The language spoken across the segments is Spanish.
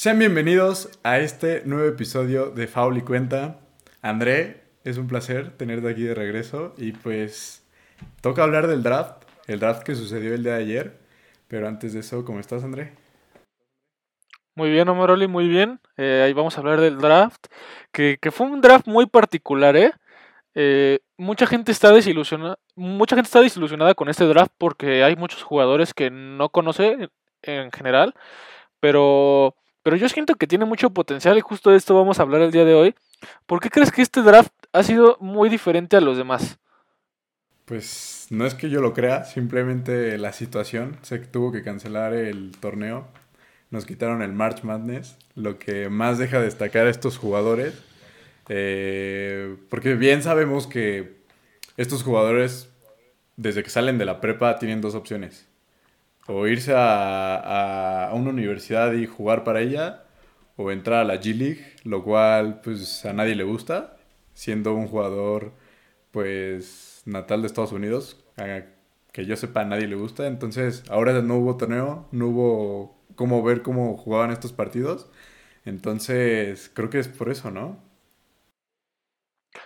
Sean bienvenidos a este nuevo episodio de Faul y Cuenta. André, es un placer tenerte aquí de regreso y pues toca hablar del draft, el draft que sucedió el día de ayer. Pero antes de eso, ¿cómo estás, André? Muy bien, Omaroli, muy bien. Eh, ahí vamos a hablar del draft, que, fue un draft muy particular, ¿eh? eh mucha gente está desilusionada, mucha gente está desilusionada con este draft porque hay muchos jugadores que no conoce en general, pero pero yo siento que tiene mucho potencial y justo de esto vamos a hablar el día de hoy. ¿Por qué crees que este draft ha sido muy diferente a los demás? Pues no es que yo lo crea, simplemente la situación. Que tuvo que cancelar el torneo. Nos quitaron el March Madness, lo que más deja destacar a estos jugadores. Eh, porque bien sabemos que estos jugadores, desde que salen de la prepa, tienen dos opciones o irse a, una universidad y jugar para ella, o entrar a la G League, lo cual pues a nadie le gusta, siendo un jugador pues natal de Estados Unidos, que yo sepa a nadie le gusta, entonces ahora no hubo torneo, no hubo cómo ver cómo jugaban estos partidos, entonces creo que es por eso, ¿no?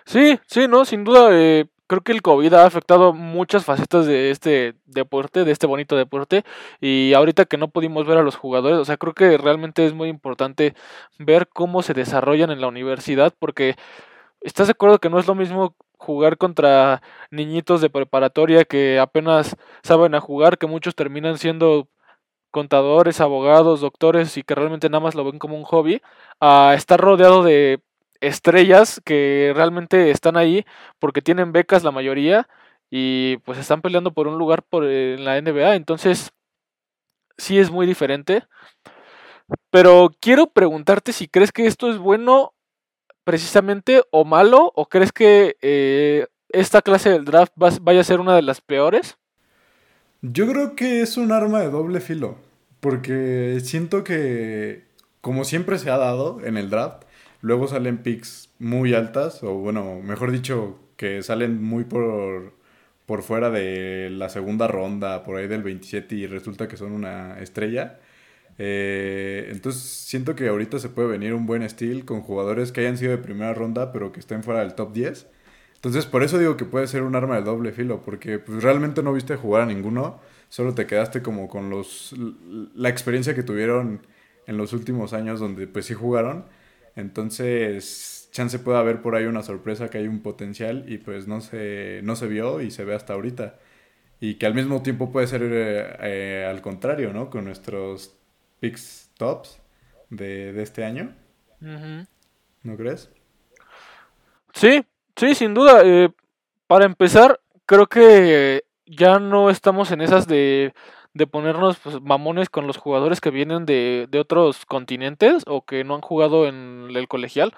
Sí, sí, no, sin duda, eh, creo que el COVID ha afectado muchas facetas de este deporte, de este bonito deporte. Y ahorita que no pudimos ver a los jugadores, o sea, creo que realmente es muy importante ver cómo se desarrollan en la universidad, porque estás de acuerdo que no es lo mismo jugar contra niñitos de preparatoria que apenas saben a jugar, que muchos terminan siendo contadores, abogados, doctores y que realmente nada más lo ven como un hobby, a estar rodeado de estrellas que realmente están ahí porque tienen becas la mayoría y pues están peleando por un lugar por, en la NBA. Entonces, sí es muy diferente. Pero quiero preguntarte si crees que esto es bueno precisamente o malo o crees que eh, esta clase del draft vaya a ser una de las peores. Yo creo que es un arma de doble filo, porque siento que, como siempre se ha dado en el draft, Luego salen picks muy altas, o bueno, mejor dicho, que salen muy por, por fuera de la segunda ronda, por ahí del 27, y resulta que son una estrella. Eh, entonces siento que ahorita se puede venir un buen estilo con jugadores que hayan sido de primera ronda, pero que estén fuera del top 10. Entonces por eso digo que puede ser un arma de doble filo, porque pues, realmente no viste jugar a ninguno, solo te quedaste como con los la experiencia que tuvieron en los últimos años donde pues sí jugaron entonces, chance puede haber por ahí una sorpresa que hay un potencial y pues no se, no se vio y se ve hasta ahorita. Y que al mismo tiempo puede ser eh, eh, al contrario, ¿no? Con nuestros picks tops de, de este año. ¿No crees? Sí, sí, sin duda. Eh, para empezar, creo que ya no estamos en esas de de ponernos pues, mamones con los jugadores que vienen de, de, otros continentes o que no han jugado en el colegial.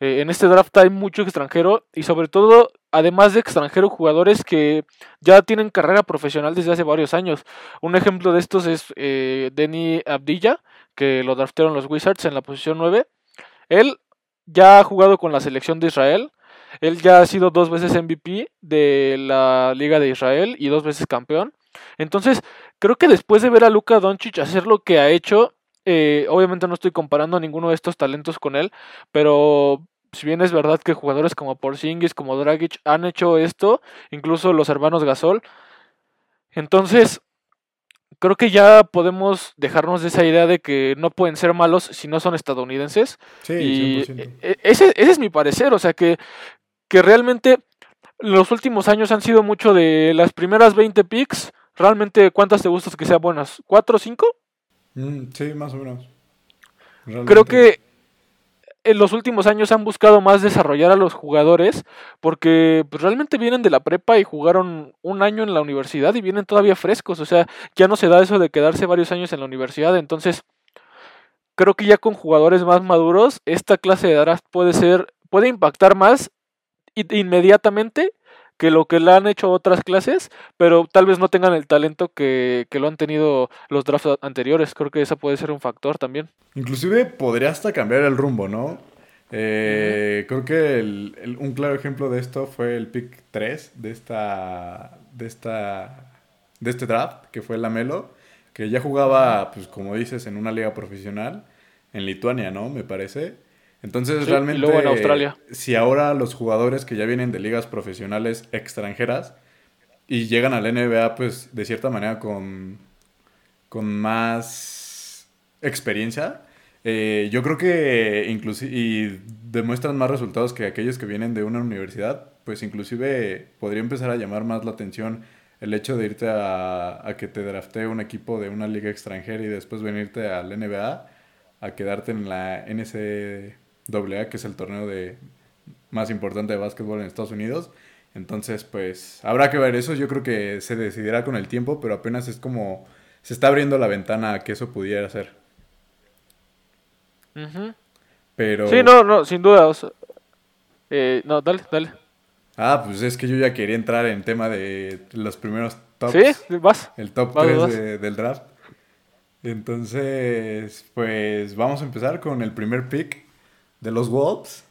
Eh, en este draft hay mucho extranjero y sobre todo, además de extranjero, jugadores que ya tienen carrera profesional desde hace varios años. Un ejemplo de estos es eh, Denny Abdilla, que lo draftaron los Wizards en la posición 9. Él ya ha jugado con la selección de Israel. Él ya ha sido dos veces MVP de la Liga de Israel y dos veces campeón. Entonces, creo que después de ver a Luka Doncic hacer lo que ha hecho, eh, obviamente no estoy comparando a ninguno de estos talentos con él, pero si bien es verdad que jugadores como Porzingis, como Dragic han hecho esto, incluso los hermanos Gasol, entonces creo que ya podemos dejarnos de esa idea de que no pueden ser malos si no son estadounidenses. Sí, y e, e, ese, ese, es mi parecer, o sea que, que realmente los últimos años han sido mucho de las primeras 20 picks ¿Realmente cuántas te gustas que sean buenas? ¿Cuatro o cinco? Mm, sí, más o menos. Creo que en los últimos años han buscado más desarrollar a los jugadores porque pues, realmente vienen de la prepa y jugaron un año en la universidad y vienen todavía frescos. O sea, ya no se da eso de quedarse varios años en la universidad. Entonces, creo que ya con jugadores más maduros, esta clase de draft puede ser, puede impactar más inmediatamente que lo que le han hecho otras clases, pero tal vez no tengan el talento que, lo han tenido los drafts anteriores. Creo que ese puede ser un factor también. Inclusive podría hasta cambiar el rumbo, ¿no? Eh, creo que un claro ejemplo de esto fue el pick 3 de esta, de esta, de este draft, que fue la Melo, que ya jugaba, pues como dices, en una liga profesional en Lituania, ¿no? Me parece. Entonces, realmente. Y luego en Australia. Si ahora los jugadores que ya vienen de ligas profesionales extranjeras y llegan a la NBA, pues de cierta manera con, con más experiencia, eh, yo creo que inclusive y demuestran más resultados que aquellos que vienen de una universidad, pues inclusive podría empezar a llamar más la atención el hecho de irte a, a que te draftee un equipo de una liga extranjera y después venirte al NBA a quedarte en la NCAA AA, que es el torneo de más importante de básquetbol en Estados Unidos. Entonces, pues habrá que ver eso. Yo creo que se decidirá con el tiempo, pero apenas es como se está abriendo la ventana a que eso pudiera ser. Pero... Sí, no, no, sin duda. Eh, no, dale, dale. Ah, pues es que yo ya quería entrar en tema de los primeros tops. Sí, vas. El top 3 del draft. Entonces, pues vamos a empezar con el primer pick de los Wolves.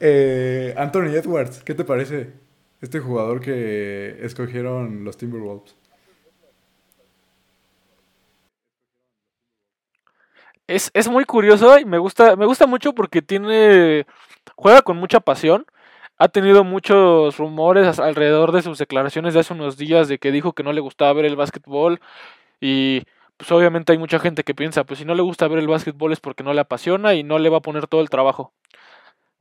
Eh, Anthony Edwards, ¿qué te parece este jugador que escogieron los Timberwolves? Es, es, muy curioso y me gusta, me gusta mucho porque tiene. juega con mucha pasión. Ha tenido muchos rumores alrededor de sus declaraciones de hace unos días de que dijo que no le gustaba ver el básquetbol. Y pues obviamente hay mucha gente que piensa, pues si no le gusta ver el básquetbol es porque no le apasiona y no le va a poner todo el trabajo.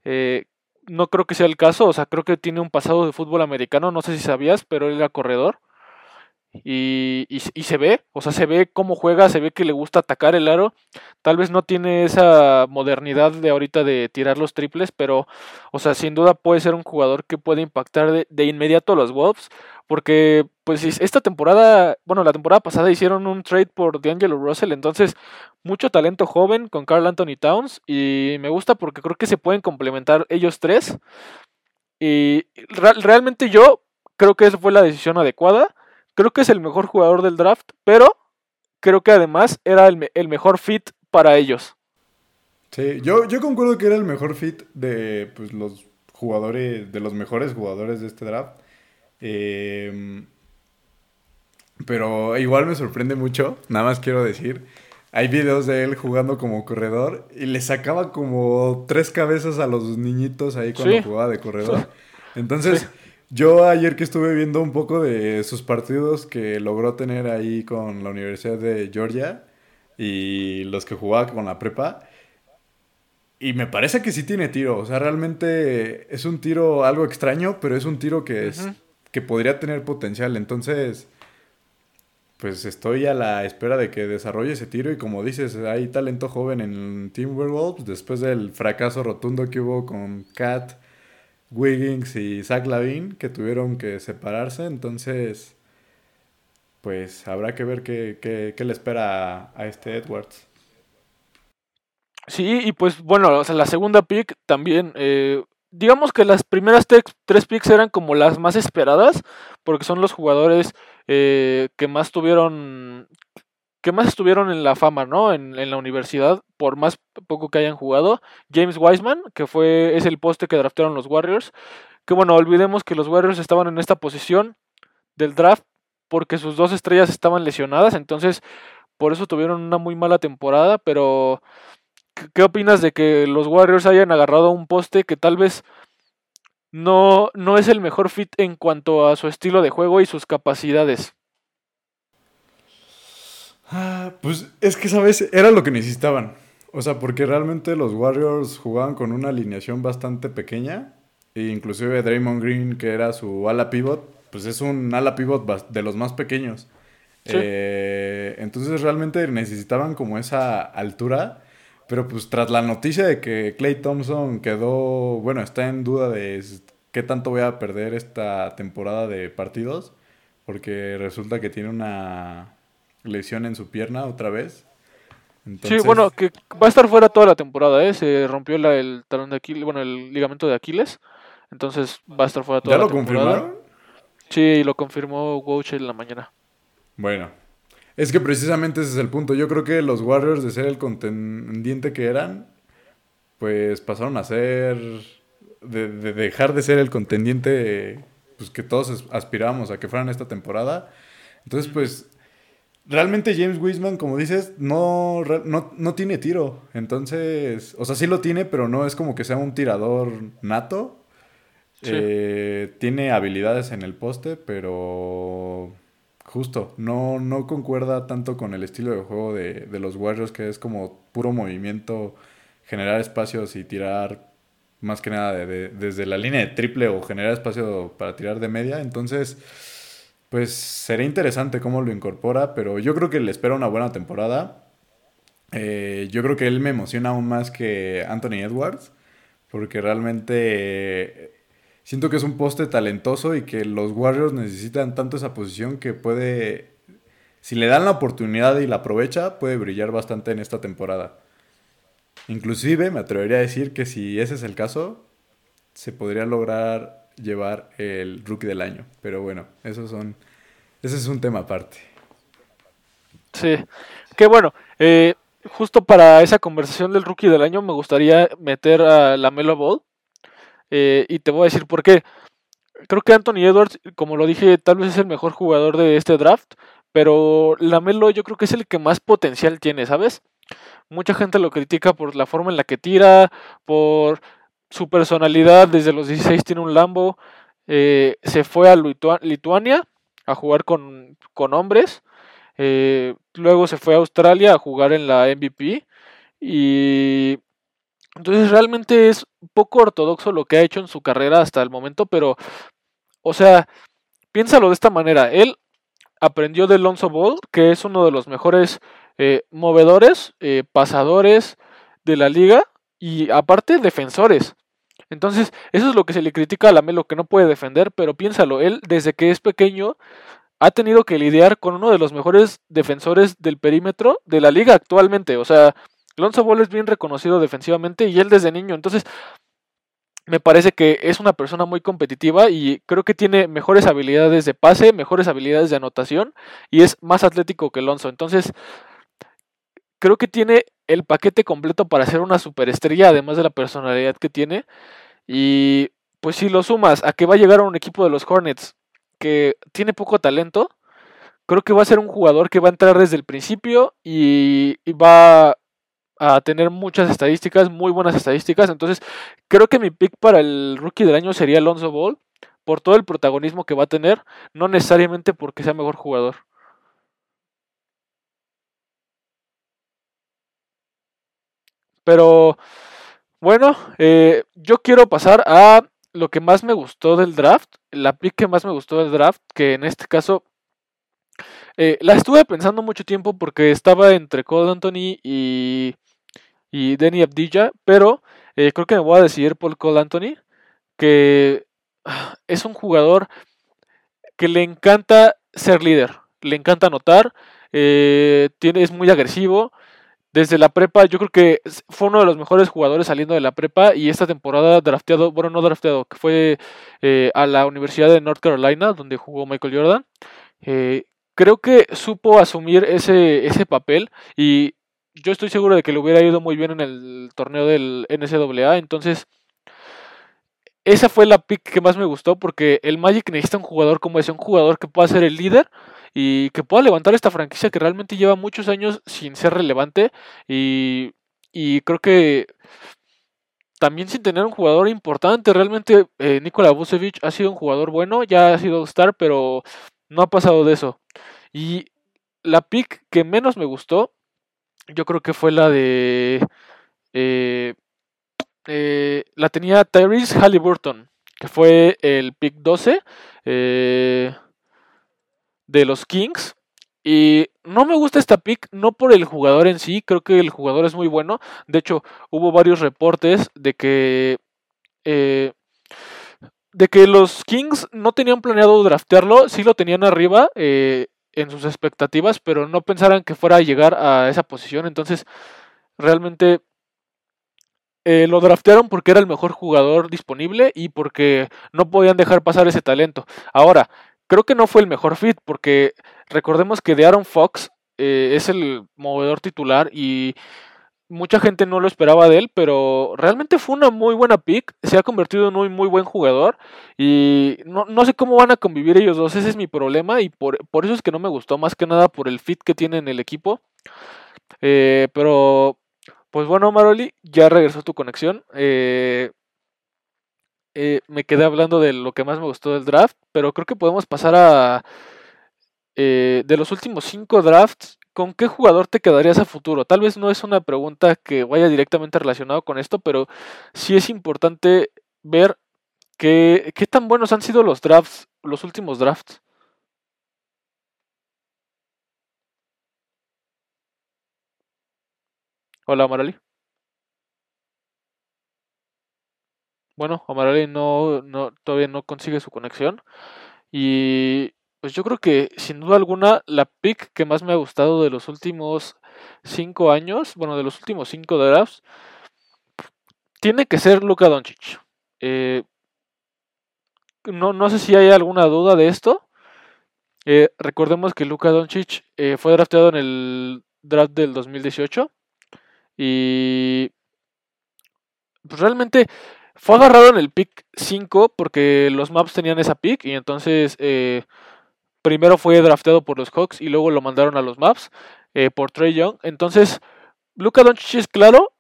Eh, no creo que sea el caso, o sea, creo que tiene un pasado de fútbol americano, no sé si sabías, pero él era corredor. Y, y, se ve, o sea, se ve cómo juega, se ve que le gusta atacar el aro. Tal vez no tiene esa modernidad de ahorita de tirar los triples, pero, o sea, sin duda puede ser un jugador que puede impactar de, de inmediato a los Wolves, porque, pues, esta temporada, bueno, la temporada pasada hicieron un trade por D'Angelo Russell, entonces, mucho talento joven con Carl Anthony Towns, y me gusta porque creo que se pueden complementar ellos tres. Y realmente yo creo que esa fue la decisión adecuada Creo que es el mejor jugador del draft, pero creo que además era el, mejor fit para ellos. Sí, yo, yo concuerdo que era el mejor fit de pues, los jugadores, de los mejores jugadores de este draft. Em, pero igual me sorprende mucho, nada más quiero decir. Hay videos de él jugando como corredor y le sacaba como tres cabezas a los niñitos ahí cuando jugaba de corredor. Entonces, yo ayer que estuve viendo un poco de sus partidos que logró tener ahí con la Universidad de Georgia y los que jugaba con la prepa, y me parece que sí tiene tiro, o sea, realmente es un tiro algo extraño, pero es un tiro que, es, que podría tener potencial, entonces pues estoy a la espera de que desarrolle ese tiro y como dices, hay talento joven en Timberwolves después del fracaso rotundo que hubo con Cat Wiggins y Zach Lavin que tuvieron que separarse. Entonces, pues habrá que ver qué, le espera a, este Edwards. Sí, y pues bueno, o sea, la segunda pick también, eh, digamos que las primeras tres picks eran como las más esperadas, porque son los jugadores eh, que más tuvieron, que más estuvieron en la fama, ¿no? En, la universidad, por más poco que hayan jugado. James Wiseman, que fue, es el poste que draftearon los Warriors. Que bueno, olvidemos que los Warriors estaban en esta posición del draft porque sus dos estrellas estaban lesionadas, entonces por eso tuvieron una muy mala temporada, pero ¿qué opinas de que los Warriors hayan agarrado un poste que tal vez no, no es el mejor fit en cuanto a su estilo de juego y sus capacidades? Ah, pues es que, ¿sabes? Era lo que necesitaban. O sea, porque realmente los Warriors jugaban con una alineación bastante pequeña. E inclusive Draymond Green, que era su ala pivot, pues es un ala pivot de los más pequeños. Eh, entonces realmente necesitaban como esa altura. Pero pues tras la noticia de que Clay Thompson quedó, bueno, está en duda de qué tanto voy a perder esta temporada de partidos. Porque resulta que tiene una lesión en su pierna otra vez. Sí, bueno, que va a estar fuera toda la temporada, ¿eh? Se rompió el talón de Aquiles, bueno, el ligamento de Aquiles. Entonces va a estar fuera toda la temporada. ¿Ya lo confirmaron? Sí, lo confirmó Wouch en la mañana. Bueno, es que precisamente ese es el punto. Yo creo que los Warriors, de ser el contendiente que eran, pues pasaron a ser. de, de dejar de ser el contendiente pues, que todos aspirábamos a que fueran esta temporada. Entonces, pues realmente James Wiseman, como dices, no, no, tiene tiro. Entonces, o sea, sí lo tiene, pero no es como que sea un tirador nato. Eh, tiene habilidades en el poste, pero justo, no, no concuerda tanto con el estilo de juego de, de los Warriors, que es como puro movimiento, generar espacios y tirar más que nada desde la línea de triple o generar espacio para tirar de media. Entonces, pues sería interesante cómo lo incorpora, pero yo creo que le espera una buena temporada. Eh, yo creo que él me emociona aún más que Anthony Edwards, porque realmente siento que es un poste talentoso y que los Warriors necesitan tanto esa posición que puede, si le dan la oportunidad y la aprovecha, puede brillar bastante en esta temporada. Inclusive me atrevería a decir que si ese es el caso, se podría lograr llevar el rookie del año. Pero bueno, esos son, ese es un tema aparte. Sí, que bueno, eh, justo para esa conversación del rookie del año me gustaría meter a la Melo Ball. Eh, y te voy a decir por qué. Creo que Anthony Edwards, como lo dije, tal vez es el mejor jugador de este draft. Pero la Melo yo creo que es el que más potencial tiene, ¿sabes? Mucha gente lo critica por la forma en la que tira, por su personalidad. Desde los 16 tiene un Lambo. Eh, se fue a Lituania a jugar con, hombres. Eh, luego se fue a Australia a jugar en la MVP. Y entonces realmente es poco ortodoxo lo que ha hecho en su carrera hasta el momento, pero, o sea, piénsalo de esta manera. Él aprendió de Lonzo Ball, que es uno de los mejores eh, movedores, pasadores de la liga y aparte defensores. Entonces, eso es lo que se le critica a Lamelo, que no puede defender, pero piénsalo, él desde que es pequeño ha tenido que lidiar con uno de los mejores defensores del perímetro de la liga actualmente. O sea, Lonzo Ball es bien reconocido defensivamente y él desde niño. Entonces, me parece que es una persona muy competitiva y creo que tiene mejores habilidades de pase, mejores habilidades de anotación y es más atlético que Lonzo. Entonces, creo que tiene el paquete completo para ser una superestrella, además de la personalidad que tiene. Y pues si lo sumas a que va a llegar a un equipo de los Hornets que tiene poco talento, creo que va a ser un jugador que va a entrar desde el principio y, va a tener muchas estadísticas, muy buenas estadísticas. Entonces, creo que mi pick para el rookie del año sería Alonso Ball, por todo el protagonismo que va a tener, no necesariamente porque sea mejor jugador. Pero bueno, eh, yo quiero pasar a lo que más me gustó del draft, la pick que más me gustó del draft, que en este caso eh, la estuve pensando mucho tiempo porque estaba entre Cole Anthony y, y Danny Abdilla, pero eh, creo que me voy a decidir por Cole Anthony, que ah, es un jugador que le encanta ser líder, le encanta anotar, tiene, es muy agresivo, desde la prepa, yo creo que fue uno de los mejores jugadores saliendo de la prepa y esta temporada drafteado, bueno, no drafteado, que fue eh, a la Universidad de North Carolina, donde jugó Michael Jordan. Eh, creo que supo asumir ese, ese papel y yo estoy seguro de que le hubiera ido muy bien en el torneo del NCAA, entonces esa fue la pick que más me gustó porque el Magic necesita un jugador como ese, un jugador que pueda ser el líder y que pueda levantar esta franquicia que realmente lleva muchos años sin ser relevante y, y creo que también sin tener un jugador importante. Realmente eh, Nikola Vucevic ha sido un jugador bueno, ya ha sido star, pero no ha pasado de eso. Y la pick que menos me gustó, yo creo que fue la de... Eh, eh, la tenía Tyrese Halliburton, que fue el pick 12. Eh, de los Kings. Y no me gusta esta pick, no por el jugador en sí, creo que el jugador es muy bueno. De hecho, hubo varios reportes de que. Eh, de que los Kings no tenían planeado draftearlo, sí lo tenían arriba eh, en sus expectativas, pero no pensaran que fuera a llegar a esa posición. Entonces, realmente eh, lo draftearon porque era el mejor jugador disponible y porque no podían dejar pasar ese talento. Ahora, creo que no fue el mejor fit porque recordemos que de Aaron Fox eh, es el movedor titular y mucha gente no lo esperaba de él, pero realmente fue una muy buena pick. Se ha convertido en un muy buen jugador. Y no, no sé cómo van a convivir ellos dos. Ese es mi problema. Y por, por, eso es que no me gustó. Más que nada por el fit que tiene en el equipo. Eh, pero, pues bueno, Maroli, ya regresó tu conexión. Eh, eh, me quedé hablando de lo que más me gustó del draft. Pero creo que podemos pasar a. de los últimos cinco drafts, ¿con qué jugador te quedarías a futuro? Tal vez no es una pregunta que vaya directamente relacionado con esto, pero sí es importante ver qué, qué tan buenos han sido los drafts, los últimos drafts. Hola, Amarali. Bueno, Amarali no, no, todavía no consigue su conexión. Y pues yo creo que sin duda alguna la pick que más me ha gustado de los últimos cinco años, bueno, de los últimos cinco drafts, tiene que ser Luka Doncic. Eh, no, no sé si hay alguna duda de esto. Eh, recordemos que Luka Doncic eh, fue drafteado en el draft del 2018 y pues realmente fue agarrado en el pick 5 porque los maps tenían esa pick y entonces primero fue drafteado por los Hawks y luego lo mandaron a los Maps eh, por Trey Young. Entonces, Luka Doncic es claro,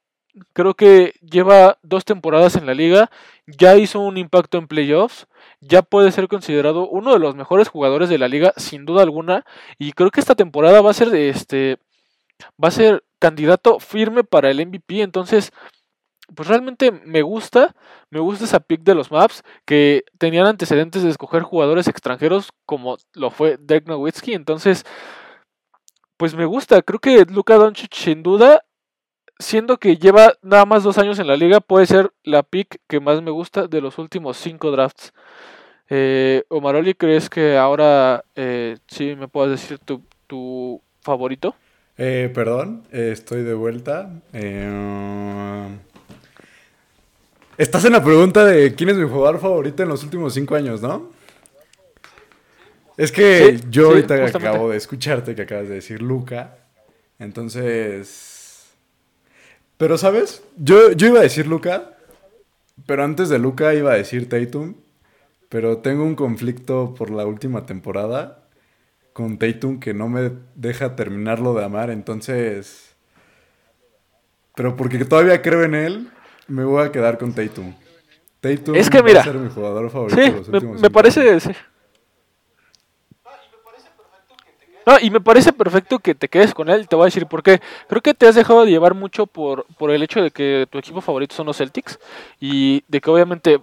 creo que lleva dos temporadas en la liga, ya hizo un impacto en playoffs, ya puede ser considerado uno de los mejores jugadores de la liga sin duda alguna y creo que esta temporada va a ser este va a ser candidato firme para el MVP, entonces pues realmente me gusta, me gusta esa pick de los maps que tenían antecedentes de escoger jugadores extranjeros como lo fue Dirk Nowitzki, entonces pues me gusta, creo que Luka Doncic sin duda, siendo que lleva nada más dos años en la liga, puede ser la pick que más me gusta de los últimos cinco drafts. Eh, Omaroli, ¿crees que ahora eh, sí me puedes decir tu, tu favorito? Eh, perdón, estoy de vuelta. Eh, Estás en la pregunta de quién es mi jugador favorito en los últimos cinco años, ¿no? Es que yo ahorita acabo de escucharte que acabas de decir Luca. Entonces. Pero, ¿sabes? Yo, yo iba a decir Luca. Pero antes de Luca iba a decir Tatum. Pero tengo un conflicto por la última temporada con Tatum que no me deja terminarlo de amar. Entonces. Pero porque todavía creo en él, me voy a quedar con Tatum. Tatum es que mira, va a ser mi jugador favorito. Sí, los me, me parece. Sí. No, y me parece perfecto que te quedes con él. Te voy a decir por qué. Creo que te has dejado de llevar mucho por, por el hecho de que tu equipo favorito son los Celtics. Y de que obviamente,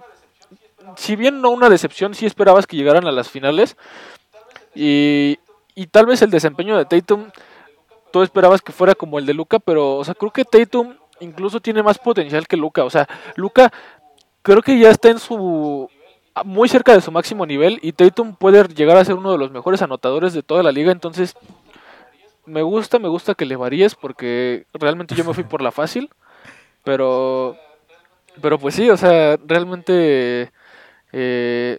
si bien no una decepción, sí esperabas que llegaran a las finales. Y, y tal vez el desempeño de Tatum, tú esperabas que fuera como el de Luca. Pero, o sea, creo que Tatum incluso tiene más potencial que Luca. O sea, Luca creo que ya está en su muy cerca de su máximo nivel y Tatum puede llegar a ser uno de los mejores anotadores de toda la liga. Entonces, me gusta, me gusta que le varíes porque realmente yo me fui por la fácil. Pero, pero pues sí, o sea, realmente eh,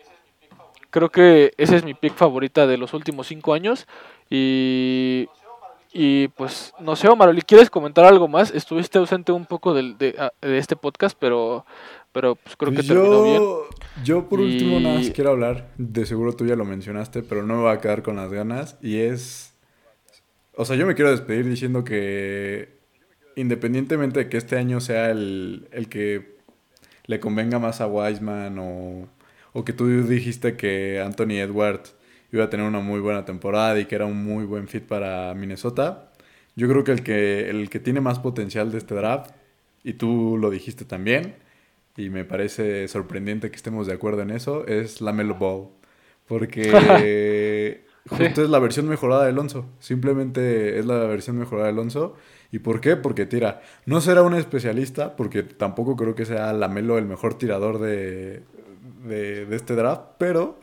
creo que esa es mi pick favorita de los últimos cinco años y y pues, no sé, Omar, ¿quieres comentar algo más? Estuviste ausente un poco de, de, ah, de este podcast, pero, pero pues creo que pues terminó bien. Yo por último nada más quiero hablar, de seguro tú ya lo mencionaste, pero no me voy a quedar con las ganas. Y es, o sea, yo me quiero despedir diciendo que independientemente de que este año sea el, el que le convenga más a Wiseman o, o que tú dijiste que Anthony Edwards iba a tener una muy buena temporada y que era un muy buen fit para Minnesota. Yo creo que el que, el que tiene más potencial de este draft, y tú lo dijiste también, y me parece sorprendente que estemos de acuerdo en eso, es la Melo Ball. Porque justo es la versión mejorada de Alonso. Simplemente es la versión mejorada de Alonso. ¿Y por qué? Porque tira. No será un especialista, porque tampoco creo que sea la Melo el mejor tirador de, de, de este draft, pero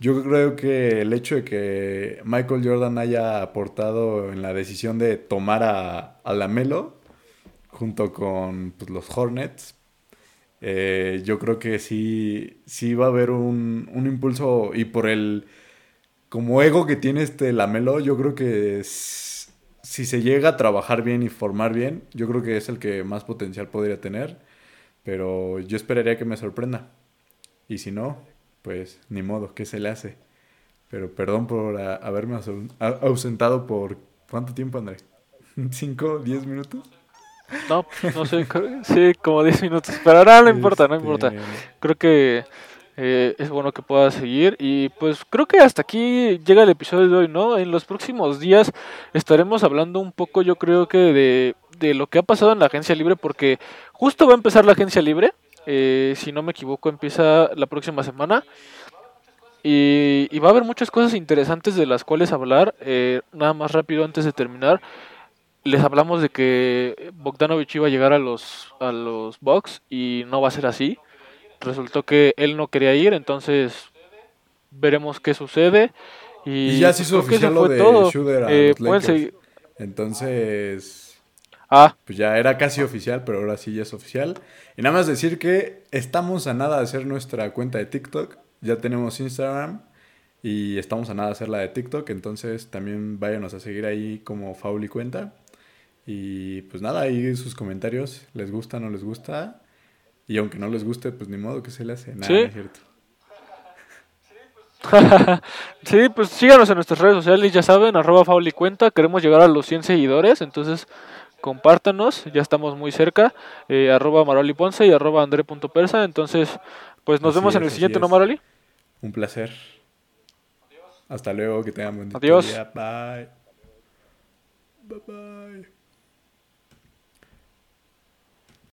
yo creo que el hecho de que Michael Jordan haya aportado en la decisión de tomar a, a Lamelo junto con pues, los Hornets, eh, yo creo que sí, sí va a haber un, un, impulso y por el como ego que tiene este Lamelo, yo creo que si se llega a trabajar bien y formar bien, yo creo que es el que más potencial podría tener. Pero yo esperaría que me sorprenda. Y si no, pues ni modo, ¿qué se le hace? Pero perdón por haberme ausentado por ¿cuánto tiempo, André? ¿Cinco, diez minutos? No, no sé, sí, como diez minutos. Pero ahora no importa, no importa. Este, creo que eh, es bueno que pueda seguir. Y pues creo que hasta aquí llega el episodio de hoy, ¿no? En los próximos días estaremos hablando un poco, yo creo que de, de lo que ha pasado en la agencia libre, porque justo va a empezar la agencia libre. Eh, si no me equivoco, empieza la próxima semana. Y, va a haber muchas cosas interesantes de las cuales hablar. Eh, nada más rápido antes de terminar. Les hablamos de que Bogdanovich iba a llegar a los, a los Bucks y no va a ser así resultó que él no quería ir, entonces veremos qué sucede. Y, ya se hizo oficial lo de todo. Eh, Entonces, ah. pues ya era casi oficial, pero ahora sí ya es oficial. Y nada más decir que estamos a nada de hacer nuestra cuenta de TikTok. Ya tenemos Instagram y estamos a nada de hacer la de TikTok. Entonces también váyanos a seguir ahí como Fauli Cuenta. Y pues nada, ahí sus comentarios, les gusta, no les gusta. Y aunque no les guste, pues ni modo que se le hace. Nada, ¿Sí? cierto. sí, pues síganos en nuestras redes sociales, ya saben, arroba Fauli Cuenta, queremos llegar a los 100 seguidores, entonces compártanos, ya estamos muy cerca, eh, arroba Maroli Ponce y arroba Andre.persa, entonces pues nos vemos en el siguiente, ¿no Maroli? Un placer. Hasta luego, que tengan buen día. Adiós. Bye. Bye bye.